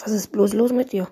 Was ist bloß los mit dir?